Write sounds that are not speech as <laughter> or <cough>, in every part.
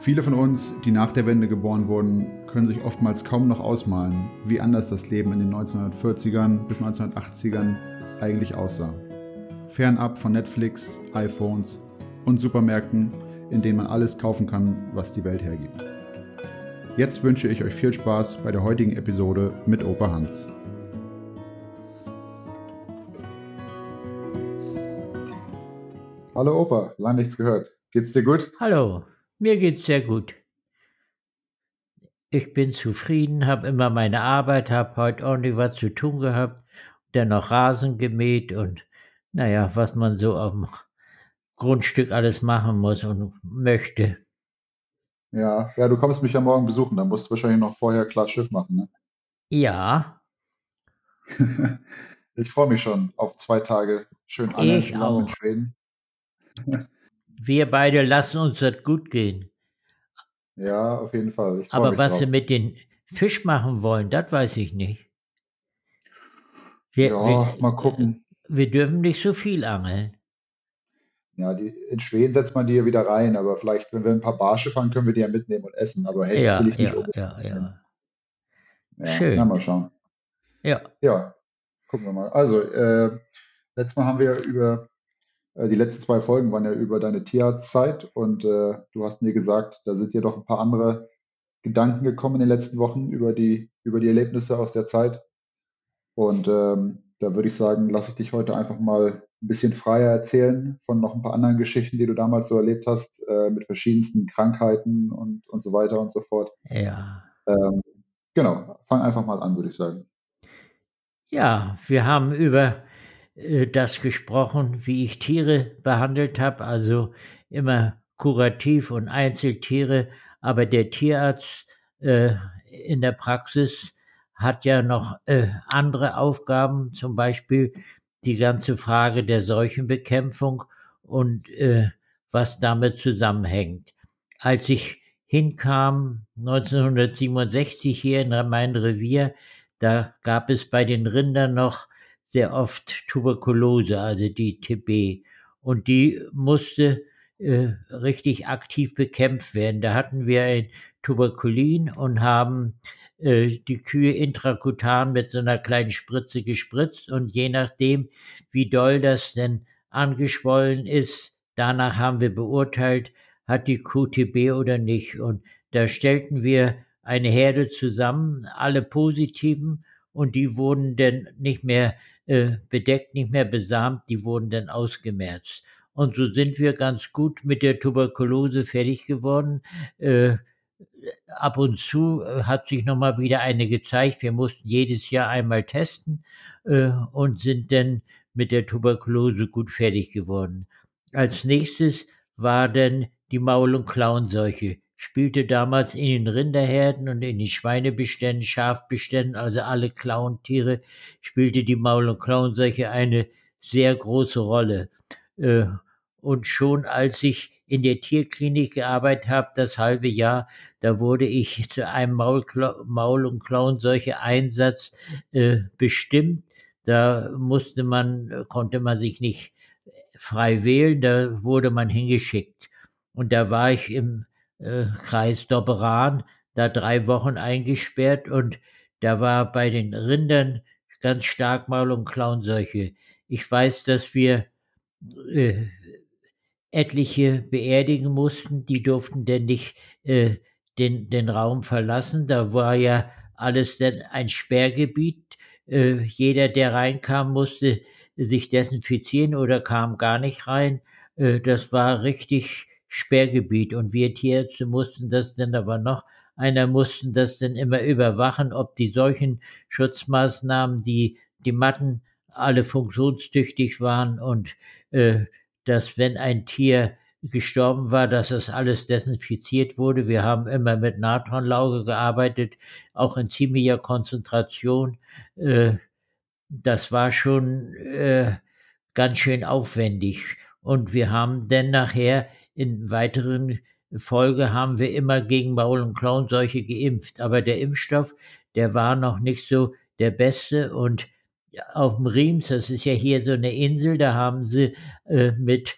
Viele von uns, die nach der Wende geboren wurden, können sich oftmals kaum noch ausmalen, wie anders das Leben in den 1940ern bis 1980ern eigentlich aussah. Fernab von Netflix, iPhones und Supermärkten, in denen man alles kaufen kann, was die Welt hergibt. Jetzt wünsche ich euch viel Spaß bei der heutigen Episode mit Opa Hans. Hallo Opa, lange nichts gehört. Geht's dir gut? Hallo, mir geht's sehr gut. Ich bin zufrieden, habe immer meine Arbeit, habe heute ordentlich was zu tun gehabt, dann noch Rasen gemäht und naja, was man so auf dem Grundstück alles machen muss und möchte. Ja, ja, du kommst mich ja morgen besuchen, dann musst du wahrscheinlich noch vorher klar Schiff machen, ne? Ja. <laughs> ich freue mich schon auf zwei Tage schön angeln in Schweden. <laughs> Wir beide lassen uns das gut gehen. Ja, auf jeden Fall. Aber was drauf. sie mit den Fisch machen wollen, das weiß ich nicht. Wir, ja, wir, mal gucken. Wir dürfen nicht so viel angeln. Ja, die, in Schweden setzt man die ja wieder rein, aber vielleicht, wenn wir ein paar Barsche fahren, können wir die ja mitnehmen und essen. Aber Hecht ja, will ich nicht ja, ja, ja. ja. Schön. Na, mal schauen. Ja. Ja, gucken wir mal. Also, äh, letztes Mal haben wir über äh, die letzten zwei Folgen waren ja über deine Tierarztzeit und äh, du hast mir gesagt, da sind dir doch ein paar andere Gedanken gekommen in den letzten Wochen über die, über die Erlebnisse aus der Zeit. Und ähm, da würde ich sagen, lasse ich dich heute einfach mal ein bisschen freier erzählen von noch ein paar anderen Geschichten, die du damals so erlebt hast, äh, mit verschiedensten Krankheiten und, und so weiter und so fort. Ja. Ähm, genau, fang einfach mal an, würde ich sagen. Ja, wir haben über äh, das gesprochen, wie ich Tiere behandelt habe, also immer kurativ und Einzeltiere, aber der Tierarzt äh, in der Praxis hat ja noch äh, andere Aufgaben, zum Beispiel die ganze Frage der Seuchenbekämpfung und äh, was damit zusammenhängt. Als ich hinkam 1967 hier in mein Revier, da gab es bei den Rindern noch sehr oft Tuberkulose, also die TB. Und die musste äh, richtig aktiv bekämpft werden. Da hatten wir ein Tuberkulin und haben äh, die Kühe intrakutan mit so einer kleinen Spritze gespritzt. Und je nachdem, wie doll das denn angeschwollen ist, danach haben wir beurteilt, hat die Kuh TB oder nicht. Und da stellten wir eine Herde zusammen, alle positiven, und die wurden dann nicht mehr äh, bedeckt, nicht mehr besamt, die wurden dann ausgemerzt. Und so sind wir ganz gut mit der Tuberkulose fertig geworden. Äh, ab und zu äh, hat sich nochmal wieder eine gezeigt. Wir mussten jedes Jahr einmal testen äh, und sind dann mit der Tuberkulose gut fertig geworden. Als nächstes war dann die Maul- und Klauenseuche spielte damals in den Rinderherden und in den Schweinebeständen, Schafbeständen, also alle Klauentiere, spielte die Maul- und Klauenseuche eine sehr große Rolle. Äh, und schon als ich in der Tierklinik gearbeitet habe, das halbe Jahr, da wurde ich zu einem Maul-, und Klauenseuche Einsatz äh, bestimmt. Da musste man, konnte man sich nicht frei wählen, da wurde man hingeschickt. Und da war ich im äh, Kreis Dobberan, da drei Wochen eingesperrt und da war bei den Rindern ganz stark Maul- und Klauenseuche. Ich weiß, dass wir äh, etliche beerdigen mussten, die durften denn nicht äh, den, den Raum verlassen. Da war ja alles denn ein Sperrgebiet. Äh, jeder, der reinkam, musste sich desinfizieren oder kam gar nicht rein. Äh, das war richtig Sperrgebiet. Und wir Tierärzte mussten das dann aber noch, einer mussten das dann immer überwachen, ob die solchen Schutzmaßnahmen, die, die Matten alle funktionstüchtig waren und äh, dass wenn ein Tier gestorben war, dass das alles desinfiziert wurde. Wir haben immer mit Natronlauge gearbeitet, auch in ziemlicher Konzentration. Äh, das war schon äh, ganz schön aufwendig. Und wir haben dann nachher in weiteren Folge haben wir immer gegen Maul- und Klauenseuche geimpft. Aber der Impfstoff, der war noch nicht so der beste. Und auf dem Riems, das ist ja hier so eine Insel, da haben sie äh, mit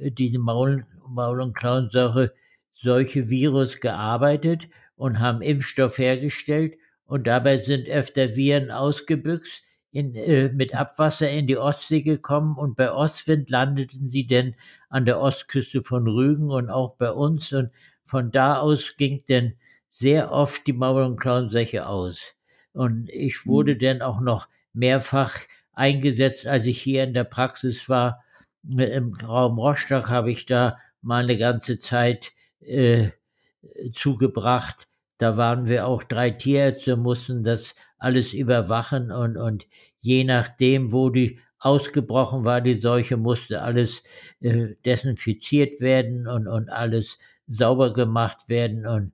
äh, diesem Maul-, Maul und Klauenseuche solche Virus gearbeitet und haben Impfstoff hergestellt. Und dabei sind öfter Viren ausgebüxt in, äh, mit Abwasser in die Ostsee gekommen und bei Ostwind landeten sie denn an der Ostküste von Rügen und auch bei uns und von da aus ging denn sehr oft die Mauer- und Klauensäche aus. Und ich wurde mhm. dann auch noch mehrfach eingesetzt, als ich hier in der Praxis war. Im Raum Rostock habe ich da mal eine ganze Zeit äh, zugebracht. Da waren wir auch drei Tierärzte, mussten das alles überwachen und, und je nachdem, wo die ausgebrochen war, die Seuche, musste alles äh, desinfiziert werden und, und alles sauber gemacht werden und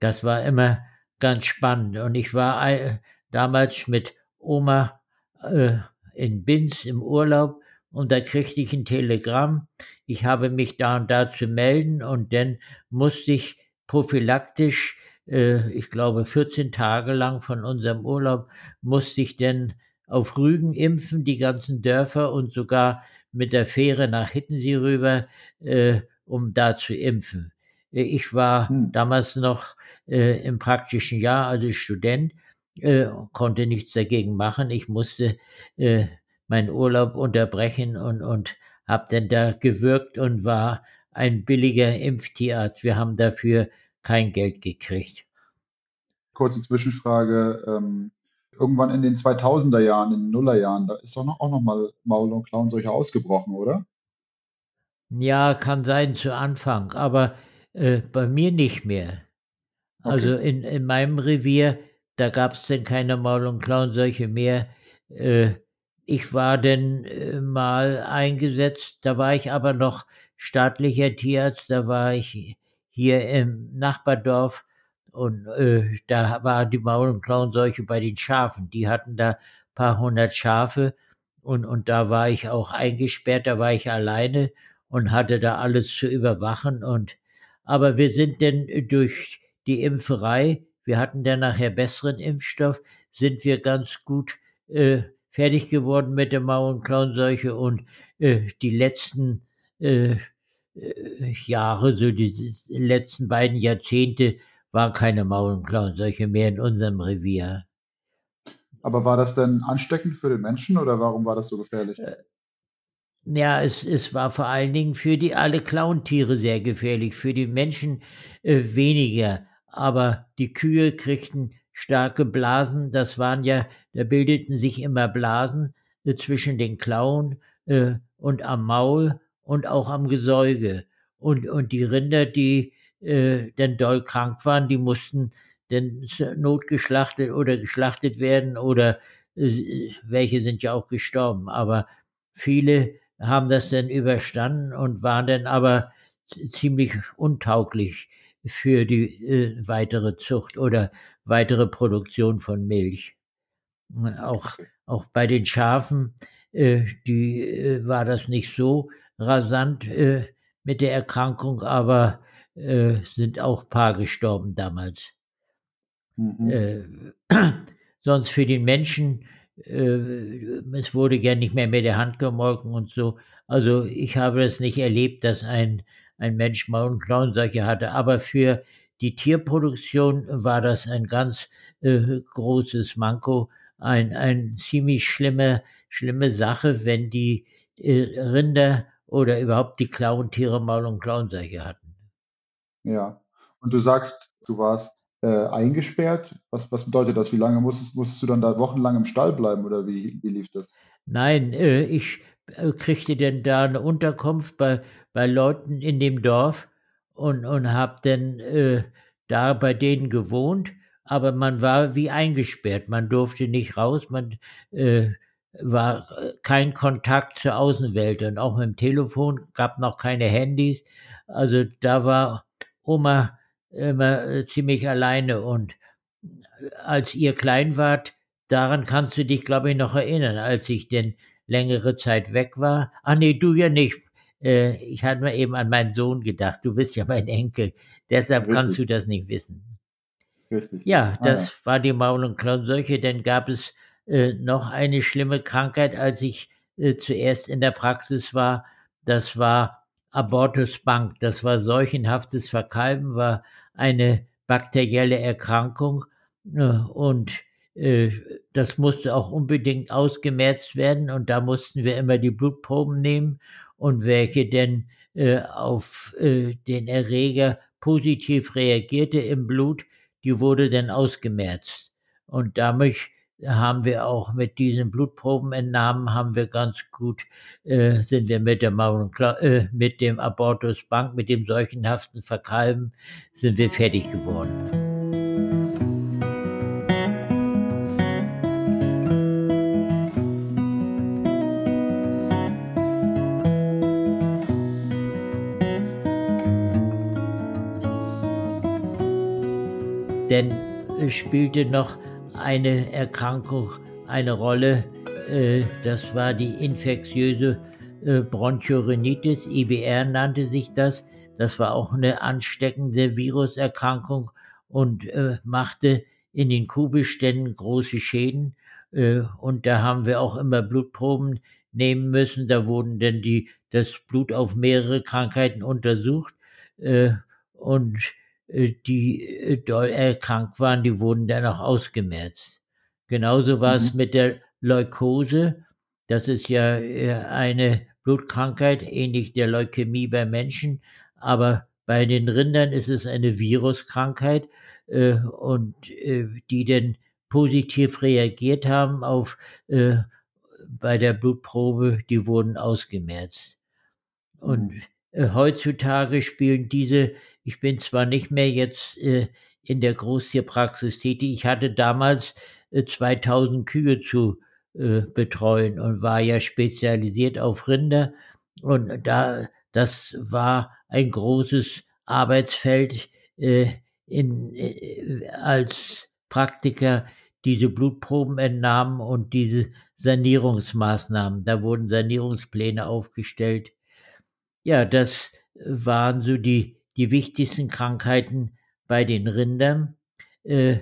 das war immer ganz spannend. Und ich war äh, damals mit Oma äh, in Binz im Urlaub und da kriegte ich ein Telegramm. Ich habe mich da und da zu melden und dann musste ich prophylaktisch äh, ich glaube, 14 Tage lang von unserem Urlaub musste ich denn auf Rügen impfen, die ganzen Dörfer und sogar mit der Fähre nach Hittensee rüber, äh, um da zu impfen. Äh, ich war hm. damals noch äh, im praktischen Jahr, also Student, äh, konnte nichts dagegen machen. Ich musste äh, meinen Urlaub unterbrechen und, und habe dann da gewirkt und war ein billiger Impftierarzt. Wir haben dafür kein Geld gekriegt. Kurze Zwischenfrage. Ähm, irgendwann in den 2000er Jahren, in den Nullerjahren, da ist doch noch, auch noch mal Maul- und Klauenseuche ausgebrochen, oder? Ja, kann sein zu Anfang, aber äh, bei mir nicht mehr. Okay. Also in, in meinem Revier, da gab es denn keine Maul- und Klauenseuche mehr. Äh, ich war denn äh, mal eingesetzt, da war ich aber noch staatlicher Tierarzt, da war ich hier im Nachbardorf und äh, da war die Maul- und Klauenseuche bei den Schafen. Die hatten da ein paar hundert Schafe und, und da war ich auch eingesperrt, da war ich alleine und hatte da alles zu überwachen. Und aber wir sind denn durch die Impferei, wir hatten dann nachher besseren Impfstoff, sind wir ganz gut äh, fertig geworden mit der Maul- und Klauenseuche und äh, die letzten äh, äh, Jahre, so die letzten beiden Jahrzehnte, waren keine Maul- und Klauenseuche mehr in unserem Revier. Aber war das denn ansteckend für den Menschen oder warum war das so gefährlich? Äh, ja, es, es war vor allen Dingen für die alle Klauentiere sehr gefährlich, für die Menschen äh, weniger. Aber die Kühe kriegten starke Blasen, das waren ja, da bildeten sich immer Blasen äh, zwischen den Klauen äh, und am Maul und auch am Gesäuge. Und, und die Rinder, die äh, denn doll krank waren, die mussten denn notgeschlachtet oder geschlachtet werden oder äh, welche sind ja auch gestorben. Aber viele haben das dann überstanden und waren dann aber ziemlich untauglich für die äh, weitere Zucht oder weitere Produktion von Milch. Auch, auch bei den Schafen, äh, die äh, war das nicht so rasant äh, mit der Erkrankung, aber äh, sind auch ein paar gestorben damals. Mhm. Äh, <clears throat> sonst für den Menschen, äh, es wurde ja nicht mehr mit der Hand gemolken und so. Also ich habe es nicht erlebt, dass ein, ein Mensch Maul- und Klauenseuche hatte, aber für die Tierproduktion war das ein ganz äh, großes Manko, ein, ein ziemlich schlimme, schlimme Sache, wenn die äh, Rinder oder überhaupt die Klauentiere Maul- und Klauenseuche hatten. Ja. Und du sagst, du warst äh, eingesperrt. Was, was bedeutet das? Wie lange musstest, musstest du dann da wochenlang im Stall bleiben oder wie, wie lief das? Nein, äh, ich äh, kriegte dann da eine Unterkunft bei, bei Leuten in dem Dorf und, und habe dann äh, da bei denen gewohnt, aber man war wie eingesperrt. Man durfte nicht raus, man, äh, war äh, kein Kontakt zur Außenwelt und auch mit dem Telefon gab noch keine Handys. Also da war Oma immer äh, ziemlich alleine und äh, als ihr klein wart, daran kannst du dich, glaube ich, noch erinnern, als ich denn längere Zeit weg war. Ah nee, du ja nicht. Äh, ich hatte mir eben an meinen Sohn gedacht. Du bist ja mein Enkel. Deshalb Richtig. kannst du das nicht wissen. Richtig. Ja, das ah, ja. war die Maul- und Klauenseuche. Dann gab es äh, noch eine schlimme Krankheit, als ich äh, zuerst in der Praxis war. Das war Abortus Bank. Das war seuchenhaftes Verkalben, war eine bakterielle Erkrankung. Äh, und äh, das musste auch unbedingt ausgemerzt werden. Und da mussten wir immer die Blutproben nehmen und welche denn äh, auf den Erreger positiv reagierte im Blut, die wurde dann ausgemerzt. Und damit haben wir auch mit diesen Blutprobenentnahmen haben wir ganz gut, äh, sind wir mit, der Maul äh, mit dem Abortus Bank, mit dem seuchenhaften Verkalben, sind wir fertig geworden. Denn es spielte noch eine Erkrankung eine Rolle. Äh, das war die infektiöse äh, Bronchorhinitis, IBR nannte sich das. Das war auch eine ansteckende Viruserkrankung und äh, machte in den Kuhbeständen große Schäden. Und da haben wir auch immer Blutproben nehmen müssen. Da wurden dann die, das Blut auf mehrere Krankheiten untersucht. Und die äh, doll erkrankt waren, die wurden dann auch ausgemerzt. Genauso war es mhm. mit der Leukose. Das ist ja äh, eine Blutkrankheit, ähnlich der Leukämie bei Menschen, aber bei den Rindern ist es eine Viruskrankheit äh, und äh, die dann positiv reagiert haben auf äh, bei der Blutprobe, die wurden ausgemerzt. Und mhm. heutzutage spielen diese ich bin zwar nicht mehr jetzt äh, in der Großtierpraxis tätig, ich hatte damals äh, 2000 Kühe zu äh, betreuen und war ja spezialisiert auf Rinder. Und da, das war ein großes Arbeitsfeld äh, in, äh, als Praktiker diese Blutproben entnahmen und diese Sanierungsmaßnahmen. Da wurden Sanierungspläne aufgestellt. Ja, das waren so die die wichtigsten Krankheiten bei den Rindern. Äh,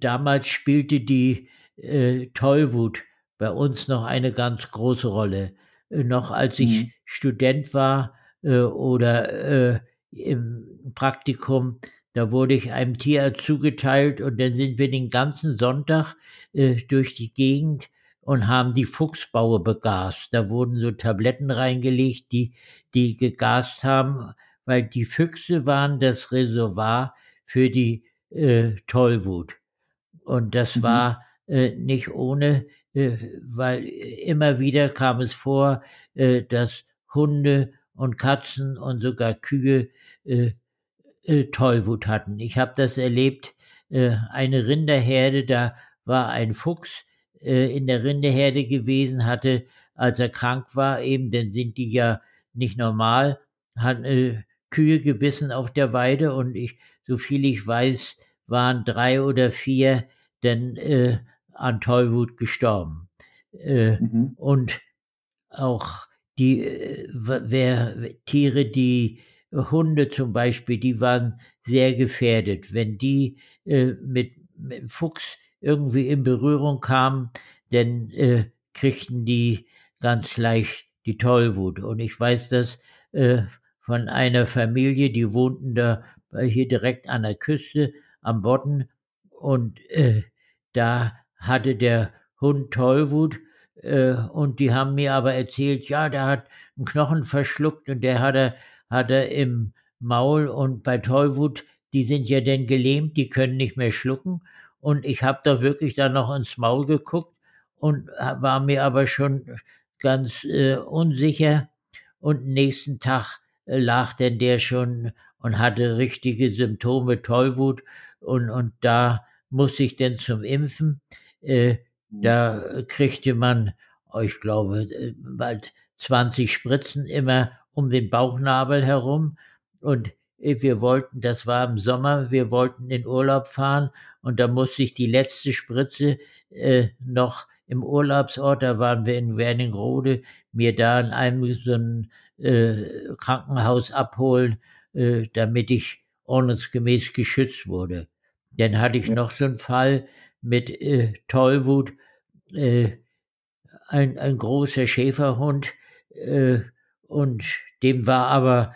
damals spielte die äh, Tollwut bei uns noch eine ganz große Rolle. Äh, noch als ich mhm. Student war äh, oder äh, im Praktikum, da wurde ich einem Tierarzt zugeteilt und dann sind wir den ganzen Sonntag äh, durch die Gegend und haben die Fuchsbaue begast. Da wurden so Tabletten reingelegt, die, die gegast haben weil die Füchse waren das Reservoir für die äh, Tollwut. Und das mhm. war äh, nicht ohne, äh, weil immer wieder kam es vor, äh, dass Hunde und Katzen und sogar Kühe äh, äh, Tollwut hatten. Ich habe das erlebt, eine Rinderherde, da war ein Fuchs in der Rinderherde gewesen, hatte, als er krank war, eben, dann sind die ja nicht normal, hat, Kühe gebissen auf der Weide und ich, so viel ich weiß, waren drei oder vier denn äh, an Tollwut gestorben. Äh, mhm. Und auch die äh, wer, Tiere, die Hunde zum Beispiel, die waren sehr gefährdet. Wenn die äh, mit, mit Fuchs irgendwie in Berührung kamen, dann äh, kriegten die ganz leicht die Tollwut. Und ich weiß das äh, von einer Familie, die wohnten da hier direkt an der Küste am Bodden. Und äh, da hatte der Hund Tollwut äh, und die haben mir aber erzählt, ja, der hat einen Knochen verschluckt und der hat er, hat er im Maul und bei Tollwut, die sind ja denn gelähmt, die können nicht mehr schlucken. Und ich habe da wirklich dann noch ins Maul geguckt und war mir aber schon ganz äh, unsicher. Und nächsten Tag lag denn der schon und hatte richtige Symptome Tollwut und, und da muss ich denn zum Impfen. Äh, Mhm. Da kriegte man, oh, ich glaube, äh, bald 20 Spritzen immer um den Bauchnabel herum. Und äh, wir wollten, das war im Sommer, wir wollten in Urlaub fahren und da musste ich die letzte Spritze äh, noch im Urlaubsort, da waren wir in Werningrode, mir da in einem so ein äh, Krankenhaus abholen, äh, damit ich ordnungsgemäß geschützt wurde. Dann hatte ich ja. noch so einen Fall mit äh, Tollwut, äh, ein, ein großer Schäferhund, äh, und dem war aber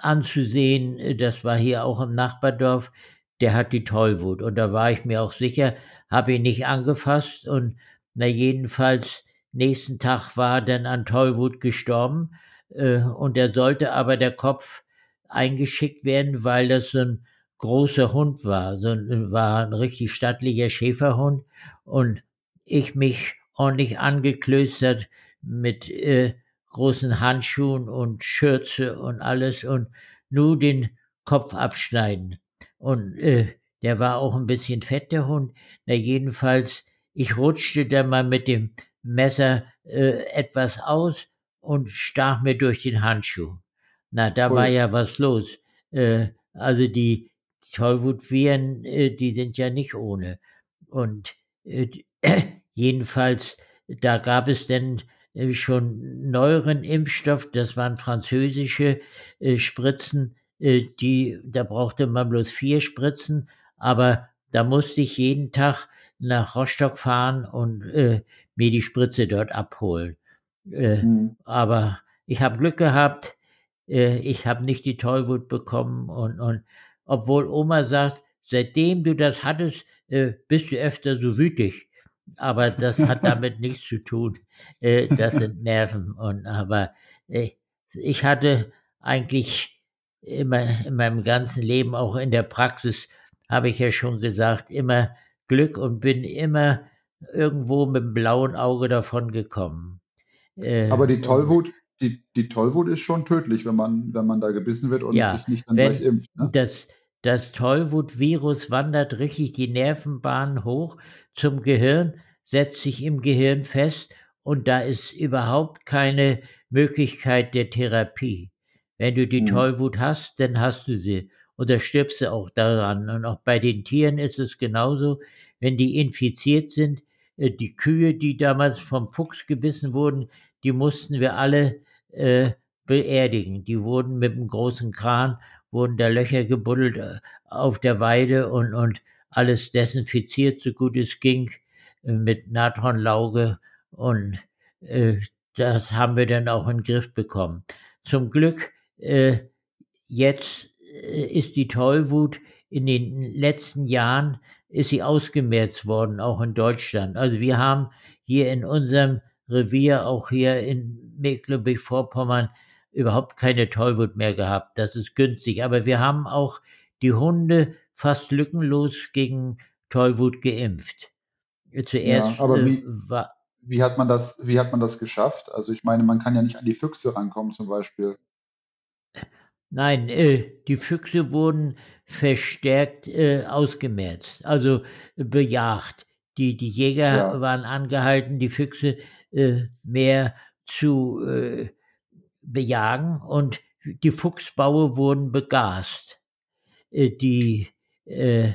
anzusehen, das war hier auch im Nachbardorf, der hat die Tollwut. Und da war ich mir auch sicher, habe ihn nicht angefasst. Und na jedenfalls, nächsten Tag war dann an Tollwut gestorben. Äh, und er sollte aber der Kopf eingeschickt werden, weil das so ein großer Hund war. So ein, war ein richtig stattlicher Schäferhund. Und ich mich ordentlich angeklöstert mit äh, großen Handschuhen und Schürze und alles und nur den Kopf abschneiden. Und äh, der war auch ein bisschen fett, der Hund. Na, jedenfalls, ich rutschte dann mal mit dem Messer äh, etwas aus und stach mir durch den Handschuh. Na, da cool. war ja was los. Äh, also die Tollwutviren, äh, die sind ja nicht ohne. Und äh, <clears throat> jedenfalls, da gab es denn äh, schon neueren Impfstoff, das waren französische äh, Spritzen, äh, die, da brauchte man bloß vier Spritzen, aber da musste ich jeden Tag nach Rostock fahren und mir die Spritze dort abholen. Äh, mhm. Aber ich habe Glück gehabt, äh, ich habe nicht die Tollwut bekommen und, und obwohl Oma sagt, seitdem du das hattest, bist du öfter so wütig aber das hat <laughs> damit nichts zu tun. Äh, das sind Nerven. Und aber äh, ich hatte eigentlich immer in meinem ganzen Leben, auch in der Praxis, habe ich ja schon gesagt, immer Glück und bin immer irgendwo mit dem blauen Auge davon gekommen. Äh, aber die Tollwut, die, die Tollwut ist schon tödlich, wenn man, wenn man da gebissen wird und ja, sich nicht dann wenn, gleich impft. Ne? Das, das Tollwut-Virus wandert richtig die Nervenbahn hoch zum Gehirn, setzt sich im Gehirn fest und da ist überhaupt keine Möglichkeit der Therapie. Wenn du die mhm. Tollwut hast, dann hast du sie und da stirbst du auch daran. Und auch bei den Tieren ist es genauso, wenn die infiziert sind. Äh, die Kühe, die damals vom Fuchs gebissen wurden, die mussten wir alle äh, beerdigen. Die wurden mit einem großen Kran wurden da Löcher gebuddelt äh, auf der Weide und, und alles desinfiziert, so gut es ging, äh, mit Natronlauge und äh, das haben wir dann auch in den Griff bekommen. Zum Glück, äh, jetzt äh, ist die Tollwut in den letzten Jahren ist sie ausgemerzt worden, auch in Deutschland. Also wir haben hier in unserem Revier, auch hier in Mecklenburg-Vorpommern, überhaupt keine Tollwut mehr gehabt. Das ist günstig. Aber wir haben auch die Hunde fast lückenlos gegen Tollwut geimpft. Zuerst ja, aber äh, wie, war, wie, hat man das, wie hat man das geschafft? Also ich meine, man kann ja nicht an die Füchse rankommen zum Beispiel. Nein, äh, die Füchse wurden verstärkt äh, ausgemerzt, also bejagt. Die, die Jäger ja. waren angehalten, die Füchse äh, mehr zu äh, bejagen und die Fuchsbaue wurden begast. Äh, die äh,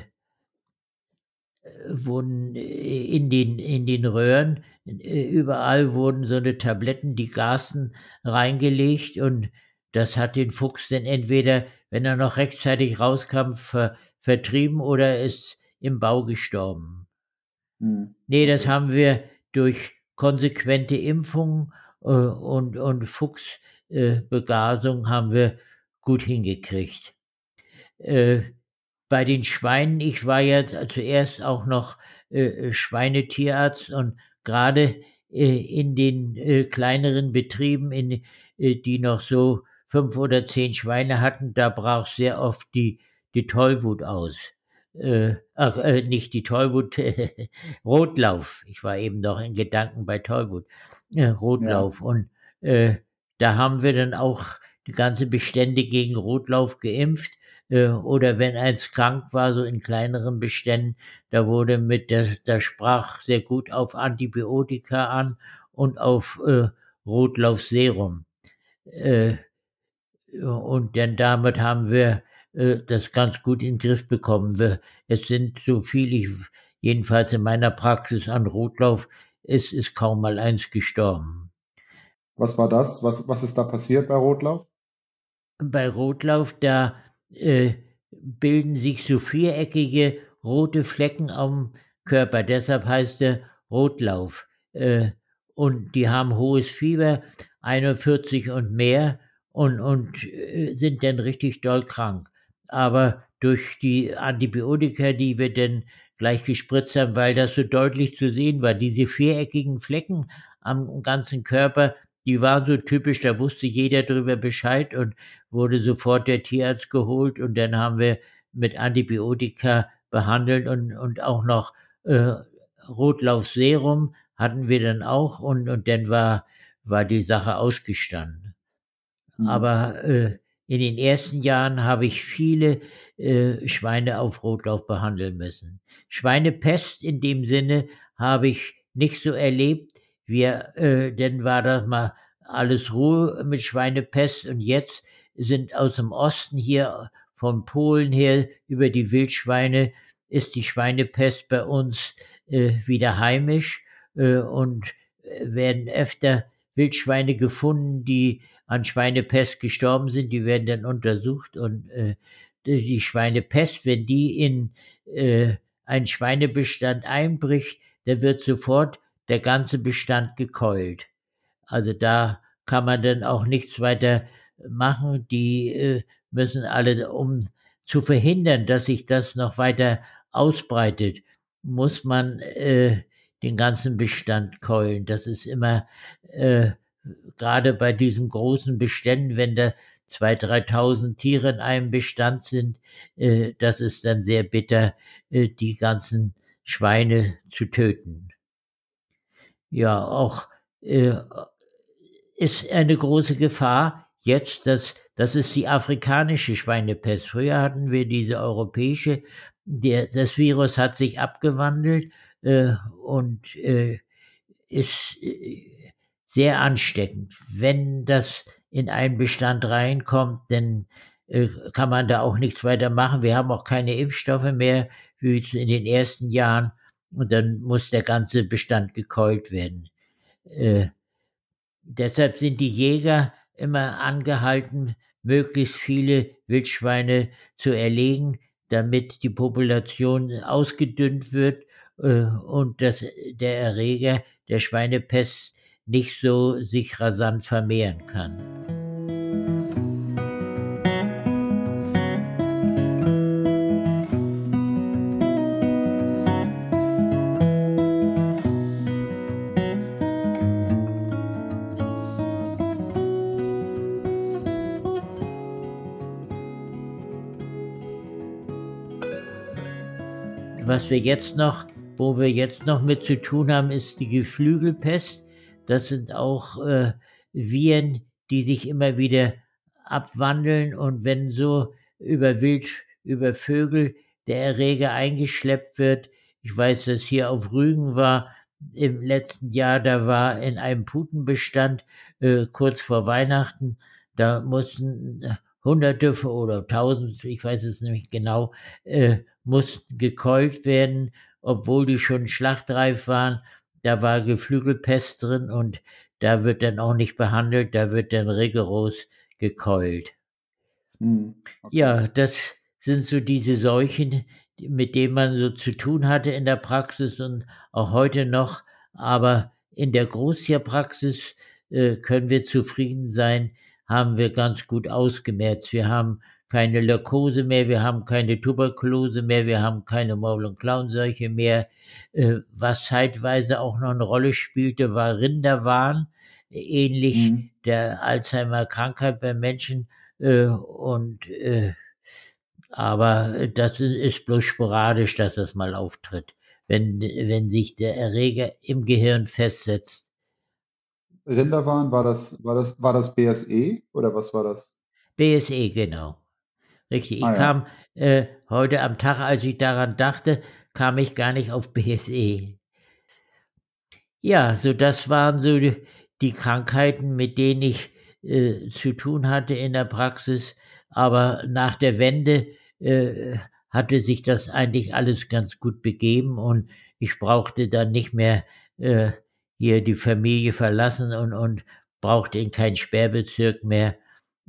wurden in den, in den Röhren, überall wurden so eine Tabletten, die gasen, reingelegt und das hat den Fuchs dann entweder, wenn er noch rechtzeitig rauskam, ver, vertrieben oder ist im Bau gestorben. Hm. Nee, das haben wir durch konsequente Impfungen äh, und, und Fuchsbegasung äh, haben wir gut hingekriegt. Äh, bei den Schweinen, ich war ja zuerst auch noch äh, Schweinetierarzt und gerade äh, in den kleineren Betrieben, in, die noch so fünf oder zehn Schweine hatten, da brach sehr oft die, die Tollwut aus. Äh, ach, äh, nicht die Tollwut, <laughs> Rotlauf. Ich war eben noch in Gedanken bei Tollwut. Rotlauf. Ja. Und da haben wir dann auch die ganze Bestände gegen Rotlauf geimpft Äh, oder wenn eins krank war, so in kleineren Beständen, da wurde mit, der, der sprach sehr gut auf Antibiotika an und auf äh, Rotlaufserum. Äh, und dann damit haben wir äh, das ganz gut in den Griff bekommen. Wir, es sind so viel, ich, jedenfalls in meiner Praxis an Rotlauf, es ist kaum mal eins gestorben. Was war das? Was, was ist da passiert bei Rotlauf? Bei Rotlauf, da äh, bilden sich so viereckige rote Flecken am Körper. Deshalb heißt er Rotlauf. Äh, und die haben hohes Fieber, 41 und mehr, und, und äh, sind dann richtig doll krank. Aber durch die Antibiotika, die wir dann gleich gespritzt haben, weil das so deutlich zu sehen war, diese viereckigen Flecken am ganzen Körper, die waren so typisch, da wusste jeder drüber Bescheid und wurde sofort der Tierarzt geholt und dann haben wir mit Antibiotika behandelt und, und auch noch äh, Rotlaufserum hatten wir dann auch und, und dann war, war die Sache ausgestanden. Mhm. Aber äh, in den ersten Jahren habe ich viele äh, Schweine auf Rotlauf behandeln müssen. Schweinepest in dem Sinne habe ich nicht so erlebt, wir, äh, dann war das mal alles Ruhe mit Schweinepest und jetzt sind aus dem Osten hier von Polen her über die Wildschweine ist die Schweinepest bei uns äh, wieder heimisch äh, und werden öfter Wildschweine gefunden, die an Schweinepest gestorben sind. Die werden dann untersucht und äh, die Schweinepest, wenn die in äh, einen Schweinebestand einbricht, dann wird sofort der ganze Bestand gekeult. Also da kann man dann auch nichts weiter machen. Die äh, müssen alle, um zu verhindern, dass sich das noch weiter ausbreitet, muss man äh, den ganzen Bestand keulen. Das ist immer äh, gerade bei diesen großen Beständen, wenn da 2.000, 3.000 Tiere in einem Bestand sind, äh, das ist dann sehr bitter, äh, die ganzen Schweine zu töten ja auch äh, ist eine große Gefahr jetzt, dass das ist die afrikanische Schweinepest. Früher hatten wir diese europäische. Der, das Virus hat sich abgewandelt äh, und äh, ist äh, sehr ansteckend. Wenn das in einen Bestand reinkommt, dann äh, kann man da auch nichts weiter machen. Wir haben auch keine Impfstoffe mehr wie in den ersten Jahren und dann muss der ganze Bestand gekeult werden. Äh, deshalb sind die Jäger immer angehalten, möglichst viele Wildschweine zu erlegen, damit die Population ausgedünnt wird äh, und dass der Erreger der Schweinepest nicht so sich rasant vermehren kann. was wir jetzt noch, wo wir jetzt noch mit zu tun haben, ist die Geflügelpest. Das sind auch äh, Viren, die sich immer wieder abwandeln und wenn so über Wild, über Vögel der Erreger eingeschleppt wird, ich weiß, dass hier auf Rügen war, im letzten Jahr, da war in einem Putenbestand äh, kurz vor Weihnachten, da mussten Hunderte oder Tausend, ich weiß es nämlich genau, äh, mussten gekeult werden, obwohl die schon schlachtreif waren. Da war Geflügelpest drin und da wird dann auch nicht behandelt, da wird dann rigoros gekeult. Hm, okay. Ja, das sind so diese Seuchen, mit denen man so zu tun hatte in der Praxis und auch heute noch. Aber in der Großtierpraxis äh, können wir zufrieden sein, haben wir ganz gut ausgemerzt. Wir haben keine Leukose mehr, wir haben keine Tuberkulose mehr, wir haben keine Maul- und Klauenseuche mehr. Äh, was zeitweise auch noch eine Rolle spielte, war Rinderwahn, ähnlich mhm. der Alzheimer-Krankheit bei Menschen. Äh, und äh, aber das ist bloß sporadisch, dass das mal auftritt, wenn, wenn sich der Erreger im Gehirn festsetzt. Rinderwahn, war das, war das, war das BSE oder was war das? BSE, genau. Richtig. Ich ah, kam äh, heute am Tag, als ich daran dachte, kam ich gar nicht auf BSE. Ja, so das waren so die, die Krankheiten, mit denen ich äh, zu tun hatte in der Praxis. Aber nach der Wende äh, hatte sich das eigentlich alles ganz gut begeben und ich brauchte dann nicht mehr äh, hier die Familie verlassen und, und brauchte in keinen Sperrbezirk mehr.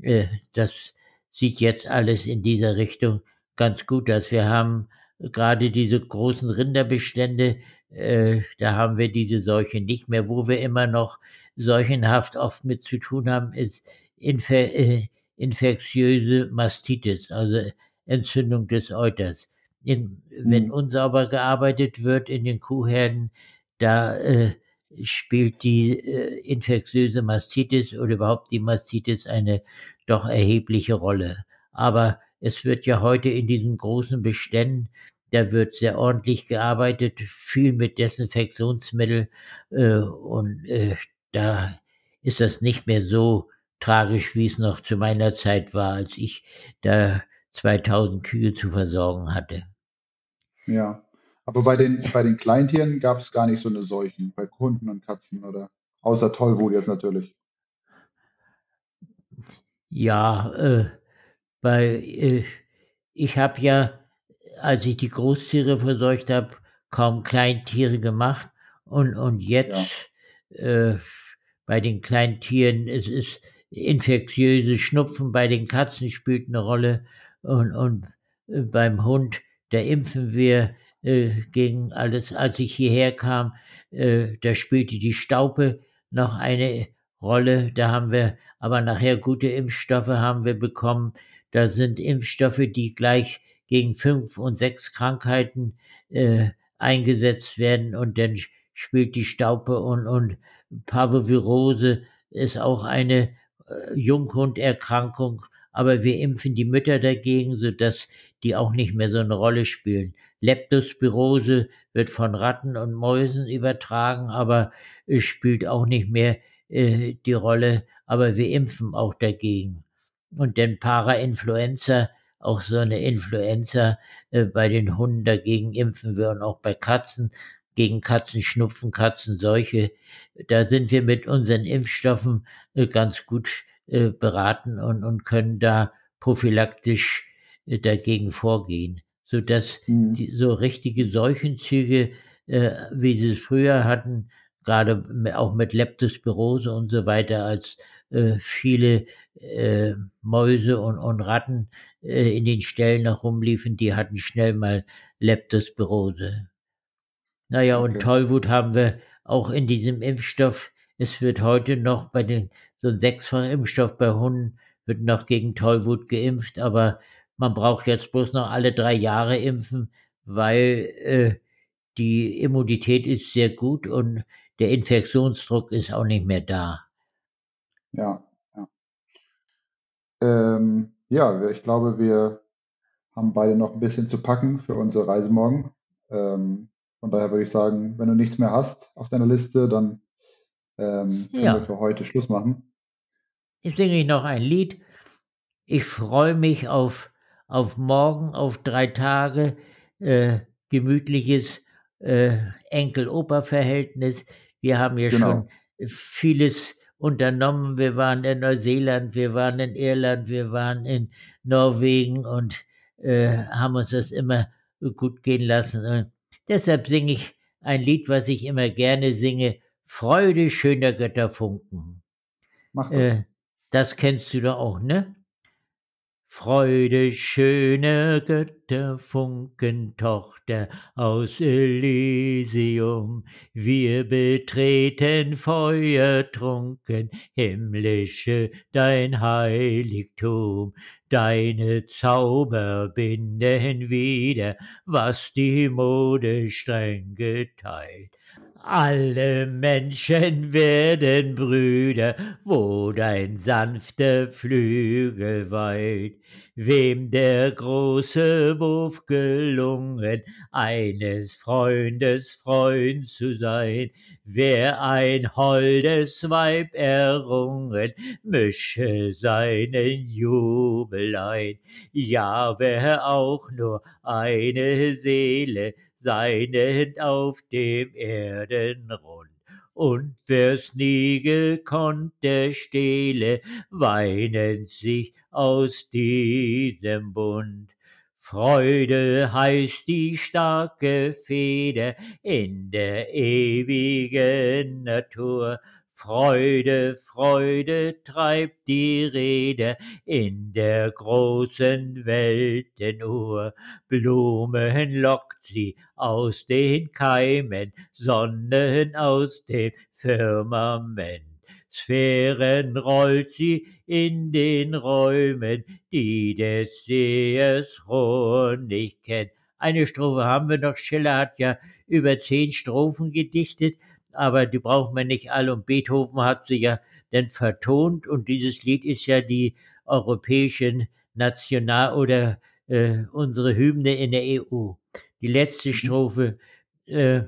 Äh, das sieht jetzt alles in dieser Richtung ganz gut aus. Wir haben gerade diese großen Rinderbestände, äh, da haben wir diese Seuche nicht mehr. Wo wir immer noch seuchenhaft oft mit zu tun haben, ist Infe äh, infektiöse Mastitis, also Entzündung des Euters. In, wenn mhm. unsauber gearbeitet wird in den Kuhherden, da äh, spielt die äh, infektiöse Mastitis oder überhaupt die Mastitis eine doch erhebliche Rolle. Aber es wird ja heute in diesen großen Beständen, da wird sehr ordentlich gearbeitet, viel mit Desinfektionsmittel äh, und äh, da ist das nicht mehr so tragisch, wie es noch zu meiner Zeit war, als ich da 2000 Kühe zu versorgen hatte. Ja, aber bei den, bei den Kleintieren gab es gar nicht so eine Seuchen, bei Hunden und Katzen oder außer Tollwut jetzt natürlich. Ja, äh, bei, äh, ich habe ja, als ich die Großtiere verseucht habe, kaum Kleintiere gemacht und, und jetzt ja. äh, bei den Kleintieren, es ist infektiöse Schnupfen bei den Katzen spielt eine Rolle und, und äh, beim Hund, da impfen wir äh, gegen alles. Als ich hierher kam, äh, da spielte die Staupe noch eine Rolle. Da haben wir aber nachher gute Impfstoffe haben wir bekommen. Da sind Impfstoffe, die gleich gegen fünf und sechs Krankheiten äh, eingesetzt werden und dann spielt die Staupe und, und Parvovirose ist auch eine äh, Junghunderkrankung, aber wir impfen die Mütter dagegen, sodass die auch nicht mehr so eine Rolle spielen. Leptospirose wird von Ratten und Mäusen übertragen, aber es spielt auch nicht mehr äh, die Rolle, aber wir impfen auch dagegen. Und dann Parainfluenza, auch so eine Influenza äh, bei den Hunden dagegen impfen wir und auch bei Katzen gegen Katzenschnupfen, Katzenseuche. Da sind wir mit unseren Impfstoffen äh, ganz gut äh, beraten und, und können da prophylaktisch äh, dagegen vorgehen, sodass mhm. die, so richtige Seuchenzüge, äh, wie sie es früher hatten, gerade auch mit Leptospirose und so weiter, als äh, viele äh, Mäuse und, und Ratten äh, in den Ställen noch rumliefen, die hatten schnell mal Leptospirose. Naja, okay. und Tollwut haben wir auch in diesem Impfstoff. Es wird heute noch bei den, so ein sechsfach Impfstoff bei Hunden wird noch gegen Tollwut geimpft, aber man braucht jetzt bloß noch alle drei Jahre impfen, weil äh, die Immunität ist sehr gut und der Infektionsdruck ist auch nicht mehr da. Ja, ja. Ähm, ja, ich glaube, wir haben beide noch ein bisschen zu packen für unsere Reise morgen. Ähm, von daher würde ich sagen, wenn du nichts mehr hast auf deiner Liste, dann ähm, können ja. wir für heute Schluss machen. Jetzt singe ich noch ein Lied. Ich freue mich auf, auf morgen, auf drei Tage, äh, gemütliches äh, Enkel-Opa-Verhältnis. Wir haben ja genau. schon vieles unternommen. Wir waren in Neuseeland, wir waren in Irland, wir waren in Norwegen und äh, haben uns das immer gut gehen lassen. Und Deshalb singe ich ein Lied, was ich immer gerne singe, Freude schöner Götterfunken. Mach das. Äh, das kennst du doch auch, ne? Freude schöner Götterfunken, Tochter aus Elysium, wir betreten feuertrunken, himmlische dein Heiligtum, deine Zauber binden wieder, was die Mode streng geteilt. Alle Menschen werden Brüder, wo dein sanfter Flügel weilt. Wem der große Wurf gelungen, eines Freundes Freund zu sein, wer ein holdes Weib errungen, mische seinen Jubel ein. Ja, wer auch nur eine Seele seinen auf dem Erdenrund. Und wer's nie gekonnt, der stehle weinend sich aus diesem Bund. Freude heißt die starke Feder in der ewigen Natur, Freude, Freude treibt die Rede in der großen Weltenuhr. Blumen lockt sie aus den Keimen, Sonnen aus dem Firmament. Sphären rollt sie in den Räumen, die des Sehers Rohr nicht kennt. Eine Strophe haben wir noch. Schiller hat ja über zehn Strophen gedichtet aber die braucht man nicht alle. Und Beethoven hat sie ja dann vertont und dieses Lied ist ja die europäische National- oder äh, unsere Hymne in der EU. Die letzte mhm. Strophe. Äh,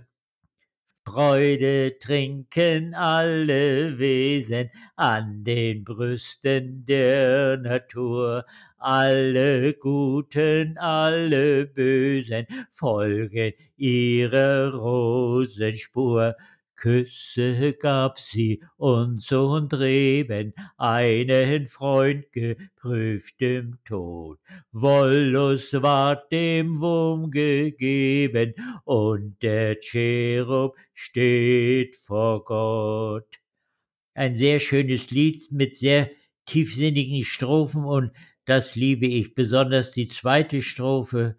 Freude trinken alle Wesen an den Brüsten der Natur. Alle Guten, alle Bösen folgen ihrer Rosenspur. Küsse gab sie uns und Reben, einen Freund geprüft im Tod. Wollust ward dem Wurm gegeben, und der Cherub steht vor Gott. Ein sehr schönes Lied mit sehr tiefsinnigen Strophen und das liebe ich, besonders die zweite Strophe.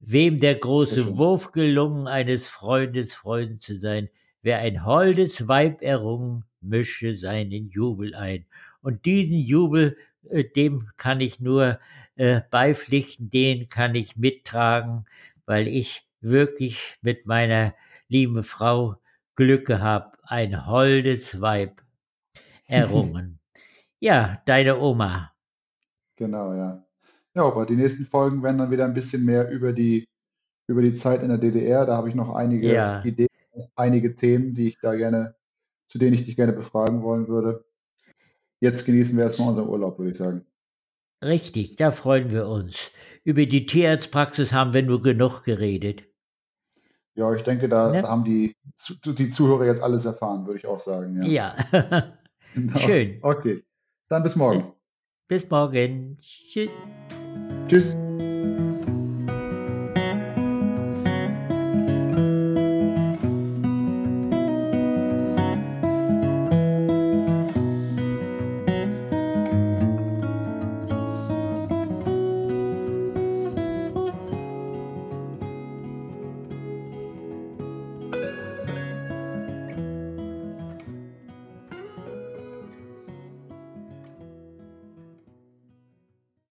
Wem der große Wurf gelungen, eines Freundes Freund zu sein, wer ein holdes Weib errungen, mische seinen Jubel ein. Und diesen Jubel, äh, dem kann ich nur äh, beipflichten, den kann ich mittragen, weil ich wirklich mit meiner lieben Frau Glück gehabt, ein holdes Weib errungen. <laughs> ja, deine Oma. Genau, ja. Ja, aber die nächsten Folgen werden dann wieder ein bisschen mehr über die, über die Zeit in der DDR. Da habe ich noch einige ja. Ideen einige Themen, die ich da gerne, zu denen ich dich gerne befragen wollen würde. Jetzt genießen wir erstmal unseren Urlaub, würde ich sagen. Richtig, da freuen wir uns. Über die Tierarztpraxis haben wir nur genug geredet. Ja, ich denke, da, ne? da haben die, die Zuhörer jetzt alles erfahren, würde ich auch sagen. Ja. ja. <laughs> <laughs> genau. Schön. Okay, dann bis morgen. Bis, bis morgen. Tschüss. Tschüss.